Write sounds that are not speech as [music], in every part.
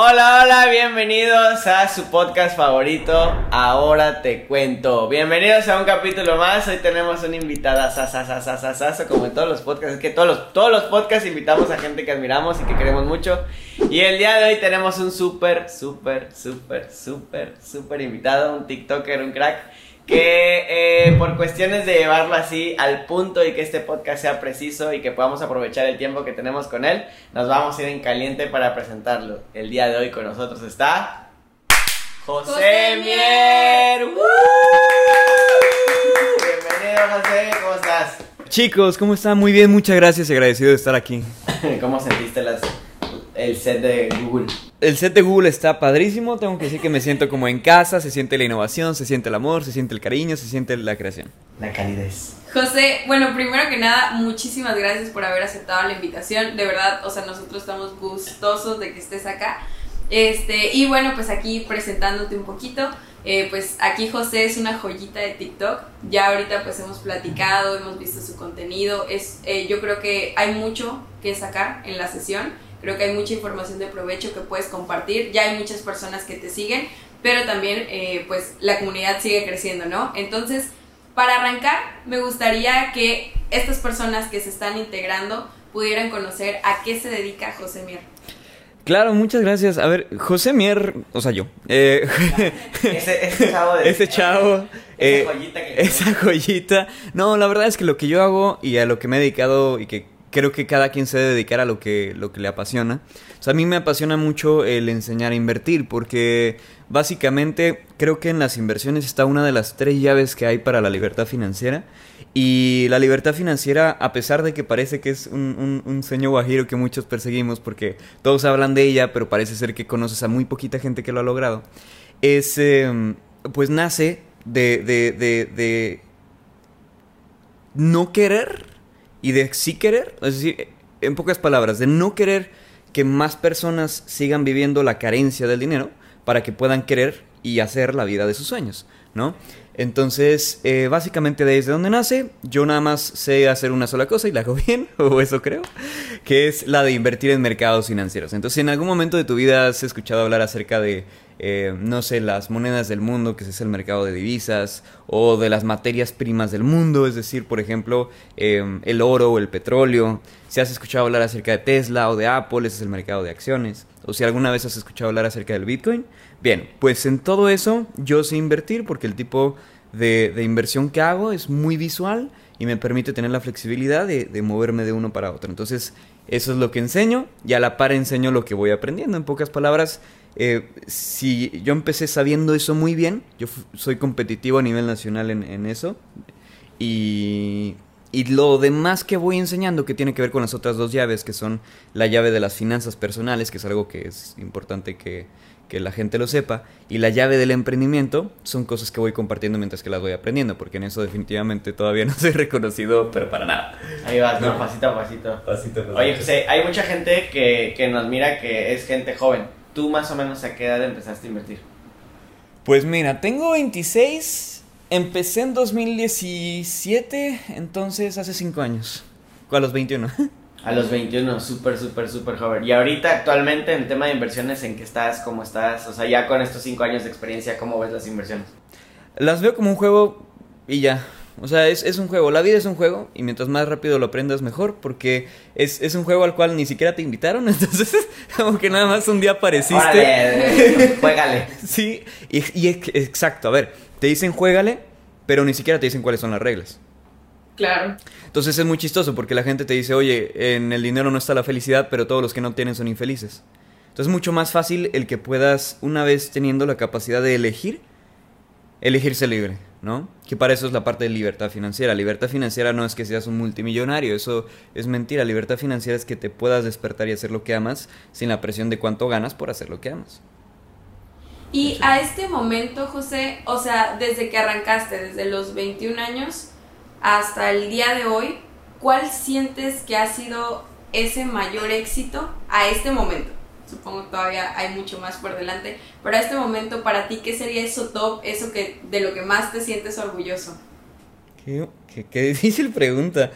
Hola, hola, bienvenidos a su podcast favorito, Ahora te cuento. Bienvenidos a un capítulo más. Hoy tenemos una invitada sasasasasasaso, como en todos los podcasts. Es que todos los, todos los podcasts invitamos a gente que admiramos y que queremos mucho. Y el día de hoy tenemos un súper, súper, súper, súper, súper invitado, un TikToker, un crack que eh, por cuestiones de llevarlo así al punto y que este podcast sea preciso y que podamos aprovechar el tiempo que tenemos con él, nos vamos a ir en caliente para presentarlo. El día de hoy con nosotros está José, José Mier. ¡Woo! Bienvenido José, ¿cómo estás? Chicos, ¿cómo están? Muy bien, muchas gracias y agradecido de estar aquí. [laughs] ¿Cómo sentiste las, el set de Google? El set de Google está padrísimo, tengo que decir que me siento como en casa, se siente la innovación, se siente el amor, se siente el cariño, se siente la creación. La calidez. José, bueno, primero que nada, muchísimas gracias por haber aceptado la invitación. De verdad, o sea, nosotros estamos gustosos de que estés acá. Este, y bueno, pues aquí presentándote un poquito. eh, pues aquí José es una joyita de TikTok. Ya ahorita pues hemos platicado, hemos visto su contenido. Es, eh, yo creo que hay mucho que sacar en la sesión. Creo que hay mucha información de provecho que puedes compartir. Ya hay muchas personas que te siguen, pero también eh, pues la comunidad sigue creciendo, ¿no? Entonces, para arrancar, me gustaría que estas personas que se están integrando pudieran conocer a qué se dedica José Mier. Claro, muchas gracias. A ver, José Mier, o sea, yo. eh, [laughs] Ese, ese chavo de... ese chavo. Esa eh, joyita que... Esa joyita. No, la verdad es que lo que yo hago y a lo que me he dedicado y que creo que cada quien se debe dedicar a lo que, lo que le apasiona. O sea, a mí me apasiona mucho el enseñar a invertir porque básicamente creo que en las inversiones está una de las tres llaves que hay para la libertad financiera. Y la libertad financiera, a pesar de que parece que es un, un- sueño guajiro que muchos perseguimos porque todos hablan de ella, pero parece ser que conoces a muy poquita gente que lo ha logrado, es, em, pues nace de, de, de no querer y de sí querer, es decir, en pocas palabras, de no querer que más personas sigan viviendo la carencia del dinero para que puedan querer y hacer la vida de sus sueños, ¿no? Entonces, eh, básicamente desde donde nace, yo nada más sé hacer una sola cosa y la hago [laughs] bien, o eso creo, que es la de invertir en mercados financieros. Entonces, si en algún momento de tu vida has escuchado hablar acerca de, eh, no sé, las monedas del mundo, que es el mercado de divisas, o de las materias primas del mundo, es decir, por ejemplo, eh, el oro o el petróleo, si has escuchado hablar acerca de Tesla o de Apple, ese es el mercado de acciones, o si alguna vez has escuchado hablar acerca del Bitcoin, bien, pues en todo eso yo sé invertir porque el tipo de, inversión que hago es muy visual y me permite tener la flexibilidad de, moverme de uno para otro. Entonces, eso es lo que enseño y a la par enseño lo que voy aprendiendo. En pocas palabras, eh, si yo empecé sabiendo eso muy bien, yo soy competitivo a nivel nacional en, en eso y, y lo demás que voy enseñando que tiene que ver con las otras dos llaves, que son la llave de las finanzas personales, que es algo que es importante que, que la gente lo sepa, y la llave del emprendimiento, son cosas que voy compartiendo mientras que las voy aprendiendo, porque en eso definitivamente todavía [laughs] no soy reconocido, pero para nada. Ahí vas, ¿no? No. Pasito a pasito. Oye, José, hay mucha gente que, que nos mira que es gente joven. ¿Tú más o menos a qué edad empezaste a invertir? Pues mira, tengo 26, empecé en 2017, entonces hace 5 años, a los 21. [laughs] A los 21, súper, súper, súper joven. Y ahorita, actualmente, en tema de inversiones, ¿en qué estás? ¿Cómo estás? O sea, ya con estos 5 años de experiencia, ¿cómo ves las inversiones? Las veo como un juego y ya. O sea, es, es un juego. La vida es un juego y mientras más rápido lo aprendas mejor porque es, es un juego al cual ni siquiera te invitaron. [laughs] Entonces, como que nada más un día apareciste. Órale, juégale. [laughs] Sí, y, y ex- exacto. A ver, te dicen juégale, pero ni siquiera te dicen cuáles son las reglas. Claro. Entonces es muy chistoso porque la gente te dice, oye, en el dinero no está la felicidad, pero todos los que no tienen son infelices. Entonces es mucho más fácil el que puedas, una vez teniendo la capacidad de elegir, elegirse libre, ¿no? Que para eso es la parte de libertad financiera. Libertad financiera no es que seas un multimillonario, eso es mentira. Libertad financiera es que te puedas despertar y hacer lo que amas sin la presión de cuánto ganas por hacer lo que amas. Y a este momento, José, o sea, desde que arrancaste, desde los 21 años hasta el día de hoy, ¿cuál sientes que ha sido ese mayor éxito a este momento? Supongo que todavía hay mucho más por delante, pero a este momento para ti, ¿qué sería eso top, eso que de lo que más te sientes orgulloso? Qué, qué- qué difícil pregunta.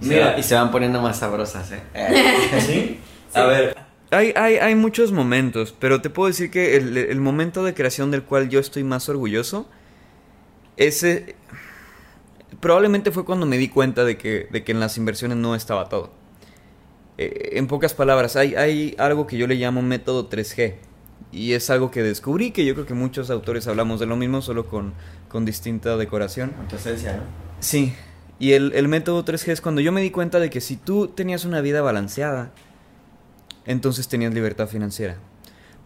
Mira, y se van poniendo más sabrosas, ¿eh? [laughs] ¿Sí? A ver, Hay, hay, hay muchos momentos, pero te puedo decir que el, el momento de creación del cual yo estoy más orgulloso, ese probablemente fue cuando me di cuenta de que, de que en las inversiones no estaba todo. Eh, en pocas palabras, hay, hay algo que yo le llamo método 3G. Y es algo que descubrí, que yo creo que muchos autores hablamos de lo mismo, solo con, con distinta decoración. Con tu esencia, ¿no? Sí, y el, el método 3G es cuando yo me di cuenta de que si tú tenías una vida balanceada, entonces tenías libertad financiera.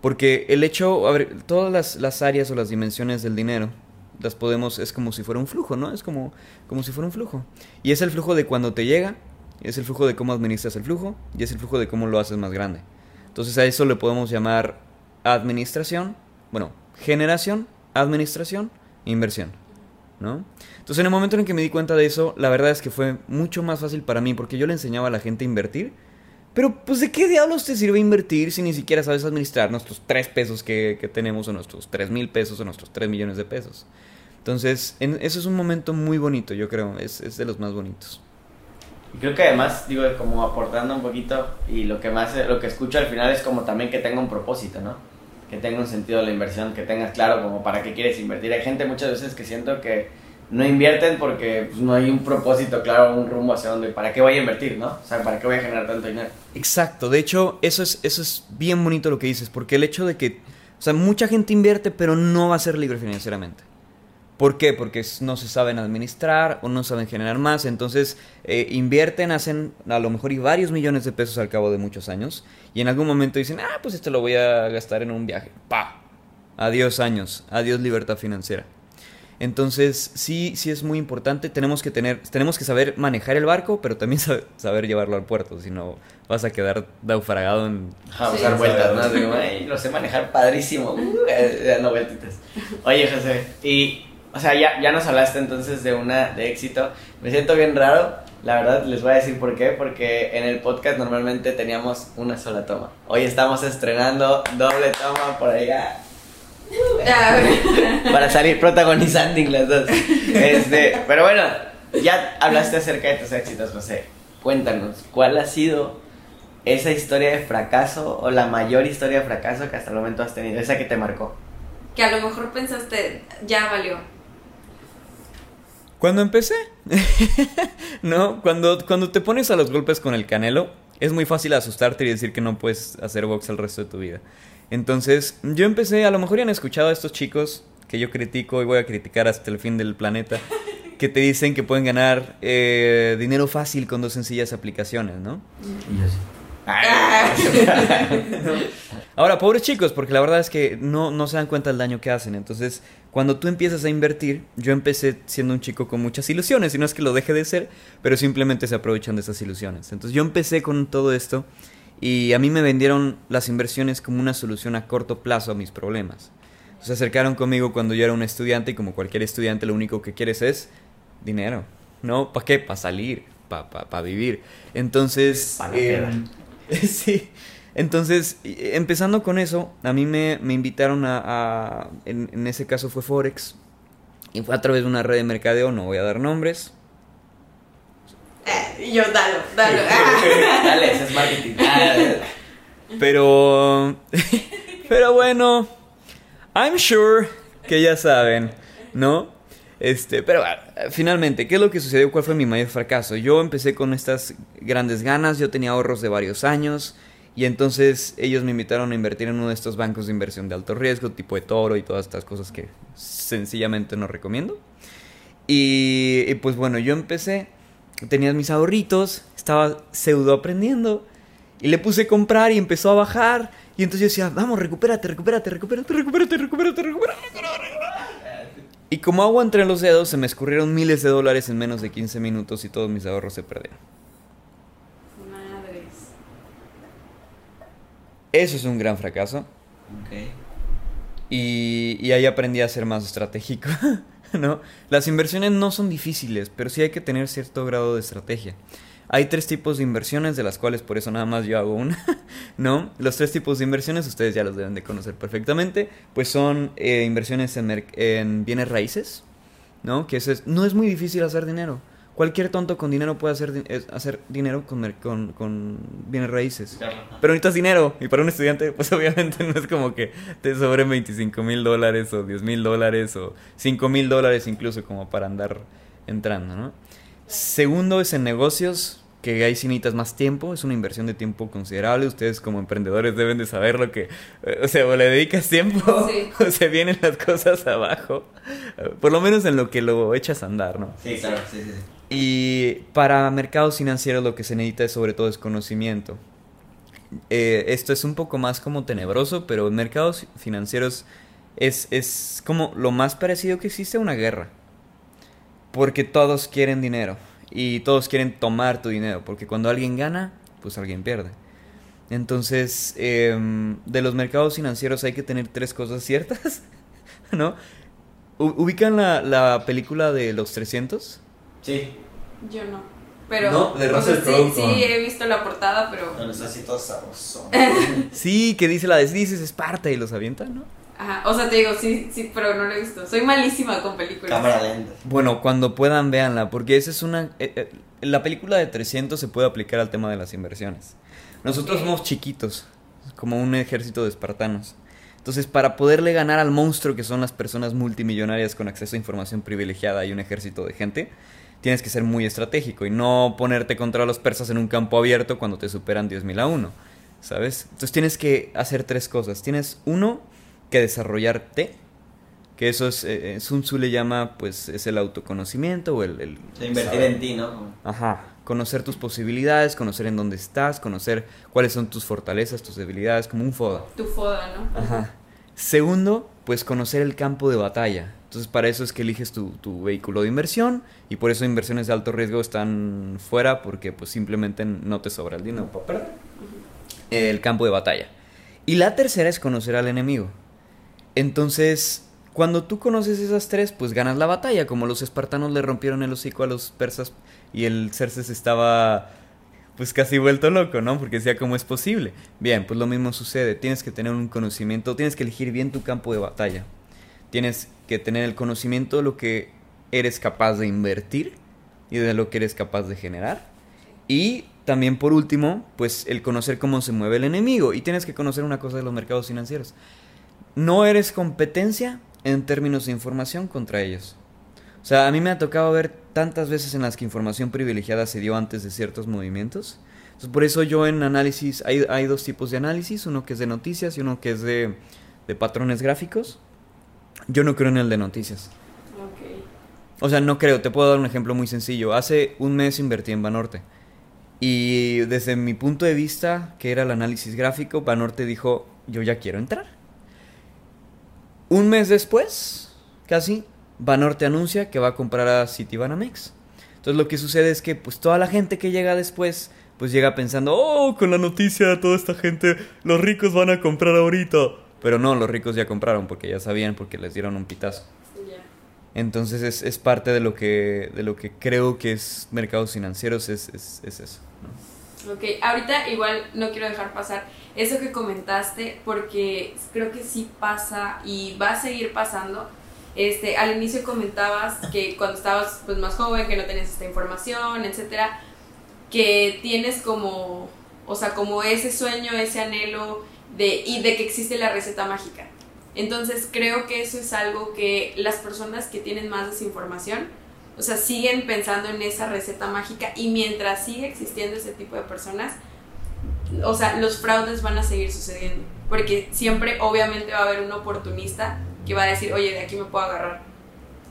Porque el hecho, a ver, todas las, las áreas o las dimensiones del dinero, las podemos, es como si fuera un flujo, ¿no? Es como, como si fuera un flujo. Y es el flujo de cuando te llega, es el flujo de cómo administras el flujo, y es el flujo de cómo lo haces más grande. Entonces a eso le podemos llamar administración, bueno, generación, administración, inversión, ¿no? Entonces en el momento en que me di cuenta de eso, la verdad es que fue mucho más fácil para mí, porque yo le enseñaba a la gente a invertir, pero pues de qué diablos te sirve invertir si ni siquiera sabes administrar nuestros 3 pesos que, que tenemos o nuestros 3 mil pesos o nuestros 3 millones de pesos. Entonces, en, eso es un momento muy bonito, yo creo, es, es de los más bonitos. Y creo que además, digo, como aportando un poquito, y lo que más, lo que escucho al final es como también que tenga un propósito, ¿no? Que tenga un sentido la inversión, que tengas claro como para qué quieres invertir. Hay gente muchas veces que siento que no invierten porque pues, no hay un propósito claro, un rumbo hacia dónde, para qué voy a invertir, ¿no? O sea, para qué voy a generar tanto dinero. Exacto, de hecho, eso es, eso es bien bonito lo que dices, porque el hecho de que, o sea, mucha gente invierte, pero no va a ser libre financieramente. ¿Por qué? Porque no se saben administrar o no saben generar más. Entonces eh, invierten, hacen a lo mejor y varios millones de pesos al cabo de muchos años. Y en algún momento dicen, ah, pues esto lo voy a gastar en un viaje. ¡Pa! Adiós años, adiós libertad financiera. Entonces, sí, sí es muy importante. Tenemos que tener, tenemos que saber manejar el barco, pero también [laughs] saber, saber llevarlo al puerto. Si no, vas a quedar naufragado en. Vamos Sí. a dar vueltas, ¿no? Digo, [laughs] "Ay, lo sé manejar padrísimo. Uh, eh, dando vueltitas. Oye, José, y, o sea, ya, ya nos hablaste entonces de una de éxito. Me siento bien raro. La verdad, les voy a decir por qué. Porque en el podcast normalmente teníamos una sola toma. Hoy estamos estrenando doble toma por allá. [laughs] Para salir protagonizando las dos. Este, pero bueno, ya hablaste acerca de tus éxitos, José. Cuéntanos, ¿cuál ha sido esa historia de fracaso o la mayor historia de fracaso que hasta el momento has tenido? Esa que te marcó. que a lo mejor pensaste, ya valió. Cuando empecé, [laughs] no, cuando, cuando te pones a los golpes con el canelo, es muy fácil asustarte y decir que no puedes hacer box el resto de tu vida. Entonces, yo empecé, a lo mejor ya han escuchado a estos chicos que yo critico y voy a criticar hasta el fin del planeta, [laughs] que te dicen que pueden ganar eh, dinero fácil con dos sencillas aplicaciones, [laughs] ¿no? Ahora, pobres chicos, porque la verdad es que no, no se dan cuenta del daño que hacen. Entonces, cuando tú empiezas a invertir, yo empecé siendo un chico con muchas ilusiones, y no es que lo deje de ser, pero simplemente se aprovechan de esas ilusiones. Entonces, yo empecé con todo esto y a mí me vendieron las inversiones como una solución a corto plazo a mis problemas. Se acercaron conmigo cuando yo era un estudiante y como cualquier estudiante lo único que quieres es dinero. ¿No? ¿Para qué? Para salir, para pa, pa vivir. Entonces... Pa' la peda. [laughs] sí. Entonces, y- empezando con eso, a mí me, me invitaron a, a- en, en ese caso fue Forex, y fue a través de una red de mercadeo, no voy a dar nombres. Eh, y yo, dalo, dalo. [laughs] Dale, ese es marketing. [laughs] Ah, Pero, [laughs] pero bueno, I'm sure que ya saben, ¿no? Este, pero ah, finalmente, ¿qué es lo que sucedió? ¿Cuál fue mi mayor fracaso? Yo empecé con estas grandes ganas, yo tenía ahorros de varios años y entonces ellos me invitaron a invertir en uno de estos bancos de inversión de alto riesgo, tipo de toro y todas estas cosas que sencillamente no recomiendo. Y, pues bueno, yo empecé, tenía mis ahorritos, estaba pseudo aprendiendo y le puse comprar y empezó a bajar. Y entonces yo decía, vamos, recupérate, recupérate, recupérate, recupérate, recupérate, recupérate. Y como agua entre los dedos, se me escurrieron miles de dólares en menos de 15 minutos y todos mis ahorros se perdieron. Eso es un gran fracaso. Y, y ahí aprendí a ser más estratégico, [laughs] ¿no? Las inversiones no son difíciles, pero sí hay que tener cierto grado de estrategia. Hay tres tipos de inversiones, de las cuales por eso nada más yo hago una, [laughs] ¿no? Los tres tipos de inversiones ustedes ya los deben de conocer perfectamente, pues son eh, inversiones en bienes raíces, ¿no? Que eso es, no es muy difícil hacer dinero. Cualquier tonto con dinero puede hacer, hacer dinero con, con, con bienes raíces. Pero necesitas dinero. Y para un estudiante, pues [laughs] obviamente no es como que te sobren 25 mil dólares o 10 mil dólares o 5 mil dólares incluso como para andar entrando, ¿no? Segundo es en negocios, que ahí sí necesitas más tiempo. Es una inversión de tiempo considerable. Ustedes como emprendedores deben de saber lo que... eh, O sea, o le dedicas tiempo Sí. [laughs] o se vienen las cosas abajo. Por lo menos en lo que lo echas a andar, ¿no? Sí, claro, sí, sí. sí. Y para mercados financieros lo que se necesita es sobre todo es conocimiento. Eh, esto es un poco más como tenebroso, pero en mercados financieros es, es como lo más parecido que existe a una guerra. Porque todos quieren dinero y todos quieren tomar tu dinero, porque cuando alguien gana, pues alguien pierde. Entonces, em, de los mercados financieros hay que tener tres cosas ciertas, [laughs] ¿no? ¿Ubican la, la película de los 300? Sí. Yo no. Pero. No, de o sea, Russell sí, he visto la portada, pero. Así todos sabrosos. [laughs] Sí, que dice la de dices Esparta y los avienta, ¿no? Ajá. O sea, te digo, sí, sí, pero no lo he visto. Soy malísima con películas. Cámara lenta. Bueno, cuando puedan, véanla, porque esa es una... eh, eh, la película de 300 se puede aplicar al tema de las inversiones. Nosotros somos chiquitos, como un ejército de espartanos. Entonces, para poderle ganar al monstruo que son las personas multimillonarias con acceso a información privilegiada y un ejército de gente, tienes que ser muy estratégico y no ponerte contra los persas en un campo abierto cuando te superan 10.000 a 1, ¿sabes? Entonces tienes que hacer tres cosas. Tienes uno, que desarrollarte, que eso es, eh, eh, Sun Tzu le llama, pues, es el autoconocimiento o el... el invertir saber. en ti, ¿no? Ajá, conocer tus posibilidades, conocer en dónde estás, conocer cuáles son tus fortalezas, tus debilidades, como un FODA. Tu foda, ¿no? Ajá. Segundo, pues conocer el campo de batalla. Entonces para eso es que eliges tu, tu vehículo de inversión y por eso inversiones de alto riesgo están fuera porque pues simplemente no te sobra el dinero para. El campo de batalla. Y la tercera es conocer al enemigo. Entonces, cuando tú conoces esas tres, pues ganas la batalla, como los espartanos le rompieron el hocico a los persas y el Cerces estaba pues casi vuelto loco, ¿no? Porque decía, ¿cómo es posible? Bien, pues lo mismo sucede. Tienes que tener un conocimiento, tienes que elegir bien tu campo de batalla. Tienes que tener el conocimiento de lo que eres capaz de invertir y de lo que eres capaz de generar. Y también por último, pues el conocer cómo se mueve el enemigo. Y tienes que conocer una cosa de los mercados financieros. No eres competencia en términos de información contra ellos. O sea, a mí me ha tocado ver tantas veces en las que información privilegiada se dio antes de ciertos movimientos. Entonces, por eso yo en análisis, hay, hay dos tipos de análisis, uno que es de noticias y uno que es de, de patrones gráficos. Yo no creo en el de noticias. O sea, no creo, te puedo dar un ejemplo muy sencillo. Hace un mes invertí en Banorte. Y desde mi punto de vista, que era el análisis gráfico, Banorte dijo, yo ya quiero entrar. Un mes después, casi, Banorte anuncia que va a comprar a Citibanamex. Entonces lo que sucede es que pues toda la gente que llega después, pues llega pensando, oh, con la noticia toda esta gente, los ricos van a comprar ahorita. Pero no, los ricos ya compraron porque ya sabían, porque les dieron un pitazo. Entonces es, es parte de lo que de lo que creo que es mercados financieros, es, es, es eso. ¿no? Ok, ahorita igual no quiero dejar pasar eso que comentaste porque creo que sí pasa y va a seguir pasando. Este, al inicio comentabas que cuando estabas pues más joven, que no tenías esta información, etcétera, que tienes como, o sea, como ese sueño, ese anhelo y de que existe la receta mágica. Entonces creo que eso es algo que las personas que tienen más desinformación, o sea, siguen pensando en esa receta mágica y mientras sigue existiendo ese tipo de personas, o sea, los fraudes van a seguir sucediendo. Porque siempre, obviamente, va a haber un oportunista que va a decir, oye, de aquí me puedo agarrar.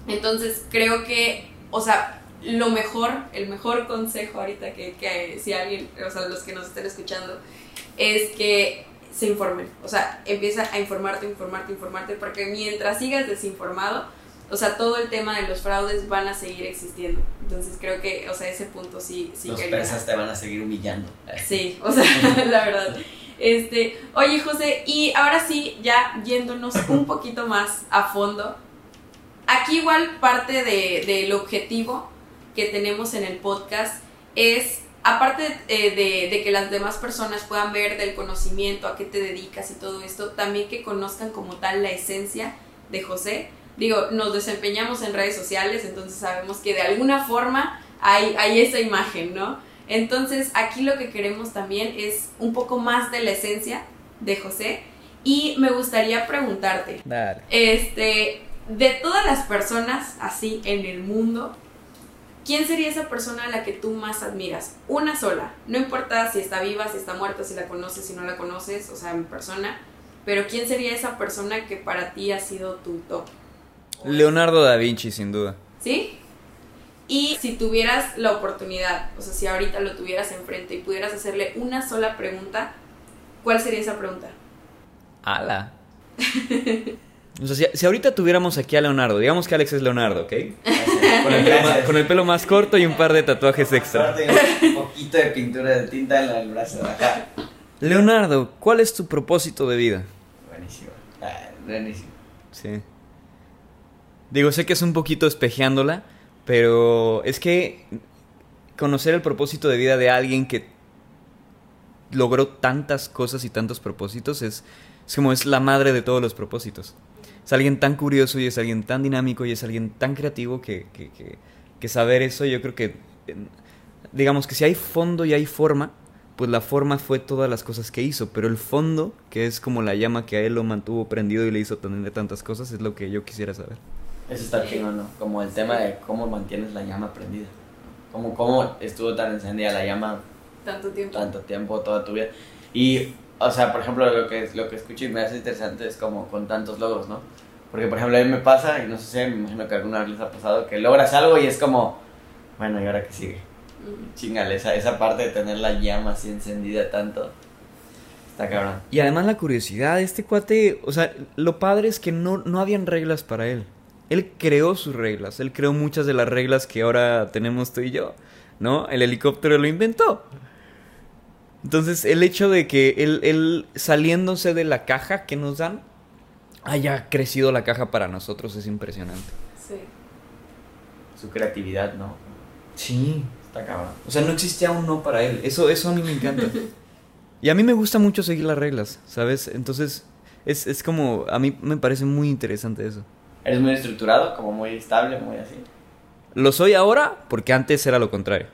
Entonces, creo que, o sea, lo mejor, el mejor consejo ahorita que, que si alguien, o sea, los que nos estén escuchando, es que se informen. O sea, empieza a informarte, informarte, informarte, porque mientras sigas desinformado, o sea, todo el tema de los fraudes van a seguir existiendo. Entonces creo que, o sea, ese punto sí, sí Los persas te van a seguir humillando. Sí, o sea, [laughs] [laughs] la verdad. Este, oye José, y ahora sí, ya yéndonos un poquito más a fondo, aquí igual parte de- del objetivo que tenemos en el podcast es, aparte eh, de, de que las demás personas puedan ver del conocimiento, a qué te dedicas y todo esto, también que conozcan como tal la esencia de José. Digo, nos desempeñamos en redes sociales, entonces sabemos que de alguna forma hay, hay esa imagen, ¿no? Entonces, aquí lo que queremos también es un poco más de la esencia de José. Y me gustaría preguntarte, Dale. este, de todas las personas así en el mundo, ¿quién sería esa persona a la que tú más admiras? Una sola, no importa si está viva, si está muerta, si la conoces, si no la conoces, o sea, en persona, pero ¿quién sería esa persona que para ti ha sido tu top? Leonardo da Vinci, sin duda. ¿Sí? Y si tuvieras la oportunidad, o sea, si ahorita lo tuvieras enfrente y pudieras hacerle una sola pregunta, ¿cuál sería esa pregunta? Ala. [laughs] O sea, si, si ahorita tuviéramos aquí a Leonardo, digamos que Alex es Leonardo, ¿ok? Con el, pelo más, con el pelo más corto y un par de tatuajes extra. Un poquito de pintura de tinta en el brazo de acá. Leonardo, ¿cuál es tu propósito de vida? Buenísimo. Ah, buenísimo. Sí. Digo, sé que es un poquito espejeándola, pero es que conocer el propósito de vida de alguien que logró tantas cosas y tantos propósitos es, es como es la madre de todos los propósitos. Es alguien tan curioso y es alguien tan dinámico y es alguien tan creativo que, que, que- que saber eso yo creo que, digamos que si hay fondo y hay forma, pues la forma fue todas las cosas que hizo, pero el fondo, que es como la llama que a él lo mantuvo prendido y le hizo tener tantas cosas, es lo que yo quisiera saber. Eso está chingón, ¿no? Como el tema de cómo mantienes la llama prendida. Como cómo estuvo tan encendida la llama Tanto tiempo. tanto tiempo, toda tu vida. Y, o sea, por ejemplo, lo que, lo que escucho y me hace interesante es como con tantos logros, ¿no? Porque, por ejemplo, a mí me pasa, y no sé, me imagino que alguna vez les ha pasado, que logras algo y es como, bueno, ¿y ahora qué sigue? Mm. Chingale, esa, esa parte de tener la llama así encendida tanto, está cabrón. Y además la curiosidad, este cuate, o sea, lo padre es que no, no habían reglas para él. Él creó sus reglas, él creó muchas de las reglas que ahora tenemos tú y yo, ¿no? El helicóptero lo inventó. Entonces, el hecho de que él, él saliéndose de la caja que nos dan, haya crecido la caja para nosotros es impresionante. Sí. Su creatividad, ¿no? Sí. Está cabrón. O sea, no existía un no para él. Eso, eso a mí me encanta. [laughs] Y a mí me gusta mucho seguir las reglas, ¿sabes? Entonces, es, es como, a mí me parece muy interesante eso. Eres muy estructurado, como muy estable, muy así. Lo soy ahora porque antes era lo contrario.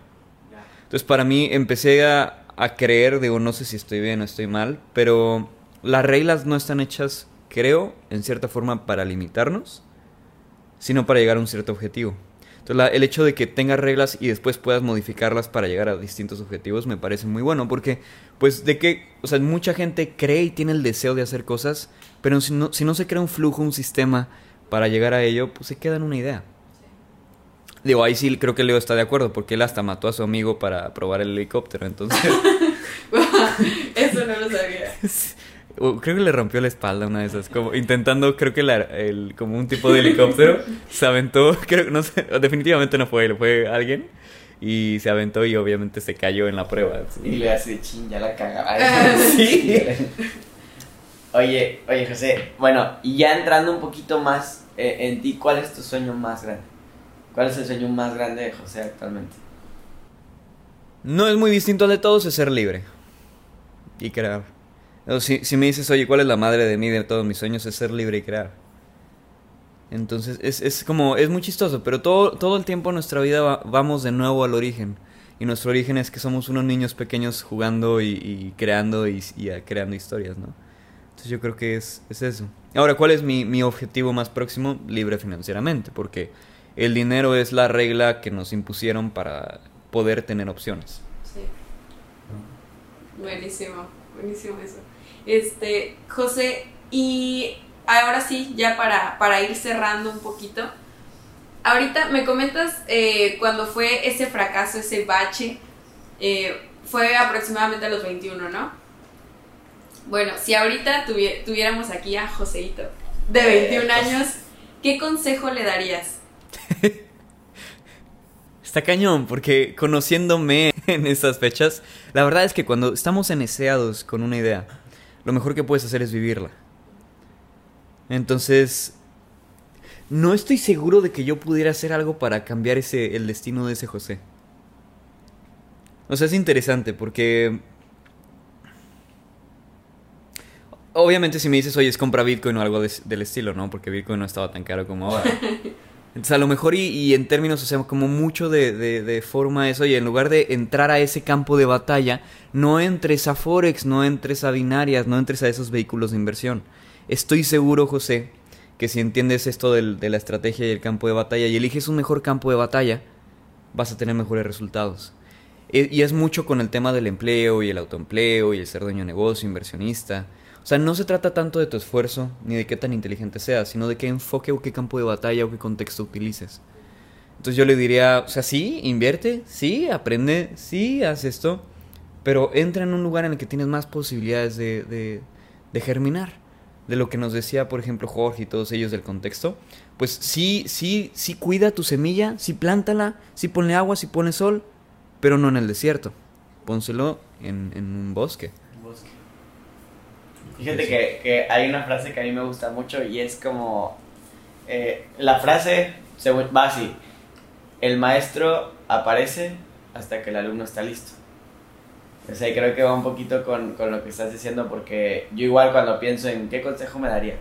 Entonces, para mí empecé a, a creer, digo, no sé si estoy bien o estoy mal, pero las reglas no están hechas, creo, en cierta forma para limitarnos, sino para llegar a un cierto objetivo. Entonces, el hecho de que tengas reglas y después puedas modificarlas para llegar a distintos objetivos me parece muy bueno, porque, pues, de que, o sea, mucha gente cree y tiene el deseo de hacer cosas, pero si no, si no se crea un flujo, un sistema para llegar a ello, pues se queda en una idea. Digo, ahí sí creo que Leo está de acuerdo, porque él hasta mató a su amigo para probar el helicóptero, entonces... [laughs] Eso no lo sabía. o [laughs] creo que le rompió la espalda una de esas, como intentando, creo que la- el, como un tipo de helicóptero, se aventó, [laughs] creo, no sé, definitivamente no fue él, fue alguien, y se aventó y obviamente se cayó en la prueba. Y le hace ching, ya la cagaba. Sí. Oye, oye, José, bueno, y ya entrando un poquito más eh, en ti, ¿cuál es tu sueño más grande? ¿Cuál es el sueño más grande de José actualmente? No es muy distinto al de todos, es ser libre y crear. Si, si me dices, oye, ¿cuál es la madre de mí de todos mis sueños? Es ser libre y crear. Entonces, es, es como, es muy chistoso, pero todo, todo el tiempo en nuestra vida va- vamos de nuevo al origen. Y nuestro origen es que somos unos niños pequeños jugando y, y creando y, y, ah, creando historias, ¿no? Entonces yo creo que es, es eso. Ahora, ¿cuál es mi, mi objetivo más próximo? Libre financieramente, porque el dinero es la regla que nos impusieron para poder tener opciones. Sí. Buenísimo, buenísimo eso. Este, José, y ahora sí, ya para, para ir cerrando un poquito. Ahorita me comentas eh, cuando fue ese fracaso, ese bache, eh, fue aproximadamente a los 21, ¿no? Bueno, si ahorita tuviéramos aquí a Joseito de 21 años, ¿qué consejo le darías? [laughs] Está cañón, porque conociéndome en esas fechas, la verdad es que cuando estamos eneseados con una idea, lo mejor que puedes hacer es vivirla. Entonces, no estoy seguro de que yo pudiera hacer algo para cambiar ese, el destino de ese José. O sea, es interesante porque... Obviamente si me dices, oye, es compra Bitcoin o algo de- del estilo, ¿no? Porque Bitcoin no estaba tan caro como ahora. [laughs] Entonces a lo mejor y, en términos, o como mucho de, de, de forma eso, y en lugar de entrar a ese campo de batalla, no entres a Forex, no entres a binarias, no entres a esos vehículos de inversión. Estoy seguro, José, que si entiendes esto del- de la estrategia y el campo de batalla y eliges un mejor campo de batalla, vas a tener mejores resultados. E- Y es mucho con el tema del empleo y el autoempleo y el ser dueño de negocio, inversionista. O sea, no se trata tanto de tu esfuerzo ni de qué tan inteligente seas, sino de qué enfoque o qué campo de batalla o qué contexto utilices. Entonces yo le diría, o sea, sí, invierte, sí, aprende, sí, haz esto, pero entra en un lugar en el que tienes más posibilidades de, de, germinar. De lo que nos decía, por ejemplo, Jorge y todos ellos del contexto. Pues sí, sí, sí cuida tu semilla, sí plántala, sí ponle agua, sí pone sol, pero no en el desierto. Pónselo en, en un bosque. Fíjate que, que hay una frase que a mí me gusta mucho y es como... eh, la frase se va así. El maestro aparece hasta que el alumno está listo. O sea, creo que va un poquito con, con lo que estás diciendo porque yo igual cuando pienso en qué consejo me daría.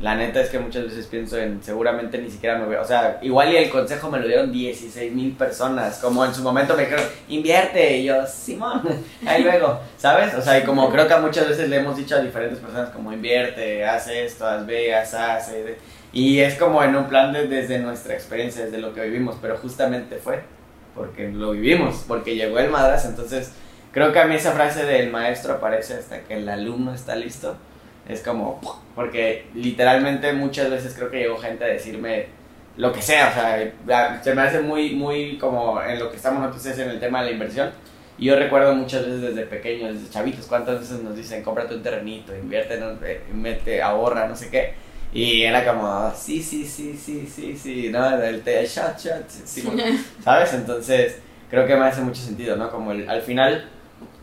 La neta es que muchas veces pienso en seguramente ni siquiera me voy, o sea, igual y el consejo me lo dieron 16 mil personas, como en su momento me dijeron, invierte, y yo, Simón, [laughs] ahí luego, ¿sabes? O sea, y como creo que muchas veces le hemos dicho a diferentes personas como invierte, haz esto, haz ve, haz, haz, eh, y es como en un plan de- desde nuestra experiencia, desde lo que vivimos, pero justamente fue porque lo vivimos, porque llegó el madras, entonces creo que a mí esa frase del maestro aparece hasta que el alumno está listo, es como, porque literalmente muchas veces creo que llegó gente a decirme lo que sea, o sea, se me hace muy, muy como en lo que estamos nosotros en el tema de la inversión. Y yo recuerdo muchas veces desde pequeños, desde chavitos, cuántas veces nos dicen, cómprate un terrenito, invierte, no, eh, mete, ahorra, no sé qué. Y era como, sí, sí, sí, sí, sí, sí, no, el, el shot, shot, sí, bueno. [laughs] ¿sabes? Entonces, creo que me hace mucho sentido, ¿no? Como el- al final,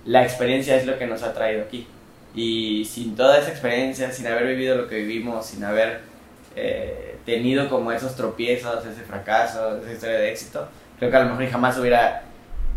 la experiencia es lo que nos ha traído aquí. Y sin toda esa experiencia, sin haber vivido lo que vivimos, sin haber eh, tenido como esos tropiezos, ese fracaso, esa historia de éxito, creo que a lo mejor jamás hubiera,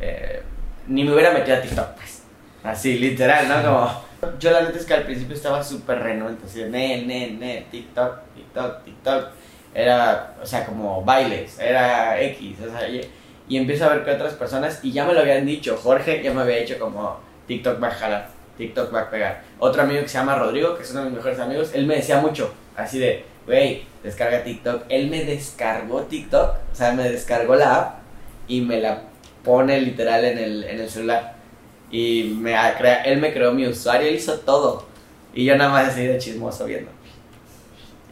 eh, ni me hubiera metido a TikTok, pues. Así, literal, ¿no? Como, yo la neta es que al principio estaba súper renuente, así ne, ne, ne, TikTok, TikTok, TikTok. Era, o sea, como bailes, era X, o sea, y, y empiezo a ver que otras personas, y ya me lo habían dicho, Jorge ya me había dicho como, TikTok va a TikTok va a pegar. Otro amigo que se llama Rodrigo, que es uno de mis mejores amigos, él me decía mucho, así de, güey, descarga TikTok. Él me descargó TikTok, o sea, me descargó la app y me la pone literal en el, en el celular. Y me crea- él me creó mi usuario, hizo todo. Y yo nada más así de chismoso viendo.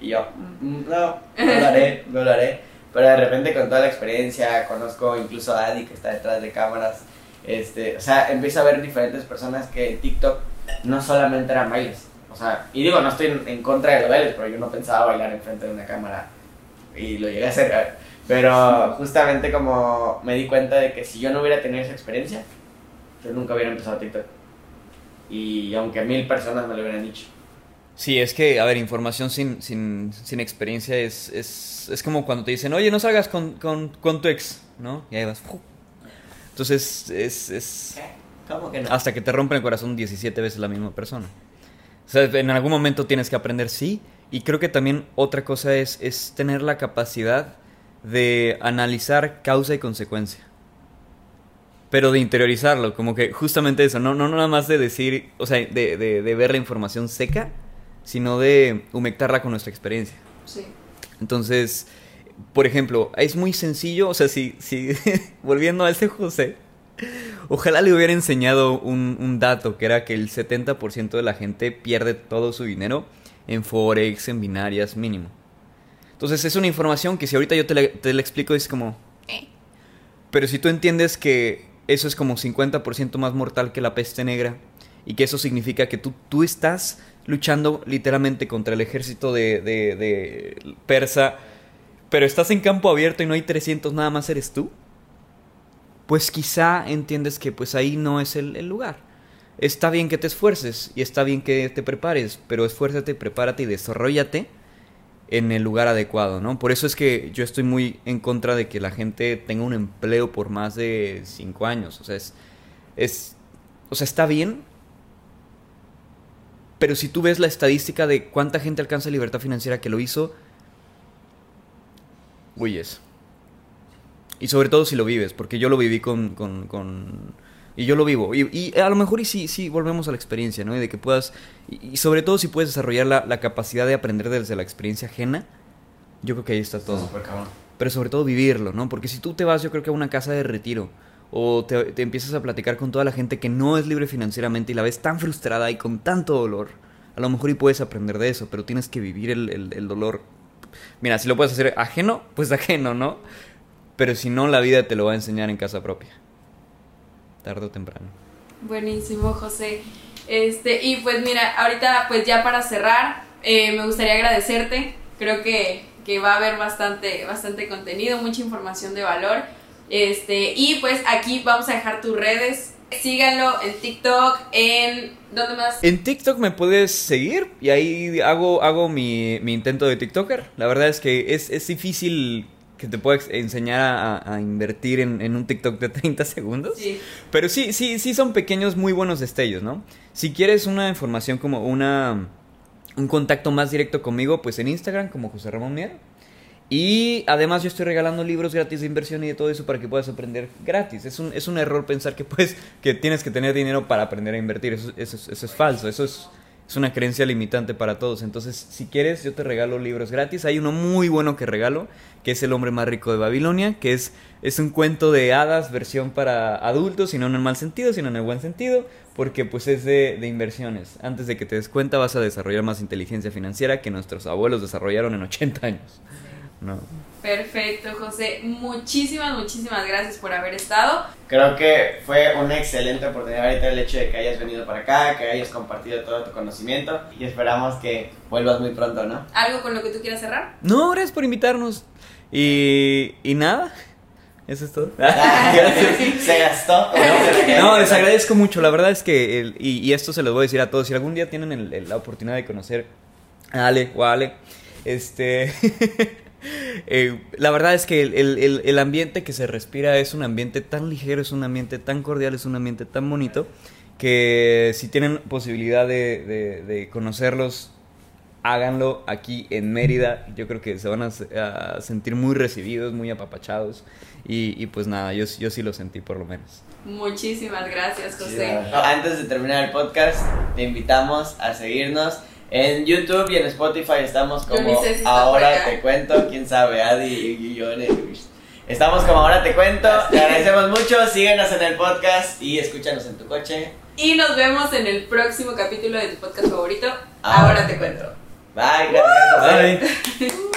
Y yo, "Mm, no, no lo haré, no lo haré. Pero de repente con toda la experiencia, conozco incluso a Adi que está detrás de cámaras. Este, o sea, empiezo a ver diferentes personas que en TikTok no solamente eran bailes. O sea, y digo, no estoy en, contra de los bailes, pero yo no pensaba bailar enfrente de una cámara. Y lo llegué a hacer. Pero justamente como me di cuenta de que si yo no hubiera tenido esa experiencia, yo nunca hubiera empezado TikTok. Y aunque mil personas me lo hubieran dicho. Sí, es que, a ver, información sin, sin, sin experiencia es, es, es como cuando te dicen, oye, no salgas con, con, con tu ex, ¿no? Y ahí vas. Entonces, es, es ¿Cómo que no? hasta que te rompen el corazón 17 veces la misma persona. O sea, en algún momento tienes que aprender, sí. Y creo que también otra cosa es, es tener la capacidad de analizar causa y consecuencia. Pero de interiorizarlo, como que justamente eso, no, no nada más de decir, o sea, de, de, de ver la información seca, sino de humectarla con nuestra experiencia. Sí. Entonces, por ejemplo, es muy sencillo, o sea, si, si [laughs] volviendo a ese José, ojalá le hubiera enseñado un, un dato, que era que el 70% de la gente pierde todo su dinero en Forex, en binarias, mínimo. Entonces es una información que si ahorita yo te la, te la explico es como... "Eh". Pero si tú entiendes que eso es como 50% más mortal que la peste negra y que eso significa que tú, tú estás luchando literalmente contra el ejército de, de, de persa, pero estás en campo abierto y no hay 300, nada más eres tú, pues quizá entiendes que pues ahí no es el, lugar. Está bien que te esfuerces y está bien que te prepares, pero esfuérzate, prepárate y desarrollate en el lugar adecuado, ¿no? Por eso es que yo estoy muy en contra de que la gente tenga un empleo por más de cinco años. O sea, es, es, o sea, está bien, pero si tú ves la estadística de cuánta gente alcanza libertad financiera que lo hizo, huyes. Y sobre todo si lo vives, porque yo lo viví con... con, con y yo lo vivo. Y, y a lo mejor y sí, sí, volvemos a la experiencia, ¿no? Y de que puedas... Y, y sobre todo si puedes desarrollar la, la capacidad de aprender desde la experiencia ajena, yo creo que ahí está todo. Pero sobre todo vivirlo, ¿no? Porque si tú te vas, yo creo que a una casa de retiro, o te, te empiezas a platicar con toda la gente que no es libre financieramente y la ves tan frustrada y con tanto dolor, a lo mejor y puedes aprender de eso, pero tienes que vivir el, el- el dolor. Mira, si lo puedes hacer ajeno, pues [laughs] ajeno, ¿no? Pero si no, la vida te lo va a enseñar en casa propia. Tarde o temprano. Buenísimo, José. Este, y pues mira, ahorita pues ya para cerrar, eh, me gustaría agradecerte. Creo que, que va a haber bastante, bastante contenido, mucha información de valor. Este, y pues aquí vamos a dejar tus redes. Síganlo en TikTok, en ¿dónde más? En TikTok me puedes seguir y ahí hago, hago mi, mi intento de TikToker. La verdad es que es, es difícil que te pueda enseñar a, a invertir en, en un TikTok de [laughs] 30 segundos. Sí. Pero sí, sí, sí son pequeños, muy buenos destellos, ¿no? Si quieres una información como una un contacto más directo conmigo, pues en Instagram como José Ramón Mier. Y además yo estoy regalando libros gratis de inversión y de todo eso para que puedas aprender gratis. Es un, es un error pensar que puedes, que tienes que tener dinero para aprender a invertir. Eso, eso es- eso es falso. Eso es, es una creencia limitante para todos. Entonces, si quieres, yo te regalo libros gratis. Hay uno muy bueno que regalo, que es El hombre más rico de Babilonia, que es, es un cuento de hadas, versión para adultos, y no en el mal sentido, sino en el buen sentido, porque pues es de, de inversiones. Antes de que te des cuenta, vas a desarrollar más inteligencia financiera que nuestros abuelos desarrollaron en 80 años. No. Perfecto, José. Muchísimas, muchísimas gracias por haber estado. Creo que fue una excelente oportunidad ahorita el hecho de que hayas venido para acá, que hayas compartido todo tu conocimiento y esperamos que vuelvas muy pronto, ¿no? ¿Algo con lo que tú quieras cerrar? No, gracias por invitarnos. Y, y nada, eso es todo. [laughs] Se gastó. [laughs] No, les agradezco mucho. La verdad es que, el- y, y esto se los voy a decir a todos, si algún día tienen el- el- la oportunidad de conocer a Ale o a Ale, este... [laughs] eh, la verdad es que el, el- el- ambiente que se respira es un ambiente tan ligero, es un ambiente tan cordial, es un ambiente tan bonito, que si tienen posibilidad de, de- de conocerlos, háganlo aquí en Mérida. Yo creo que se van a sentir muy recibidos, muy apapachados. Y, y pues nada, yo, yo sí lo sentí por lo menos. Muchísimas gracias, José. Antes de terminar el podcast, te invitamos a seguirnos en YouTube y en Spotify. Estamos como si Ahora. Te Cuento. Quién sabe, Adi y yo. Estamos como Ahora Te Cuento. Te agradecemos mucho. Síguenos en el podcast y escúchanos en tu coche. Y nos vemos en el próximo capítulo de tu podcast favorito. Ahora, te cuento. Bye, gracias. Bye.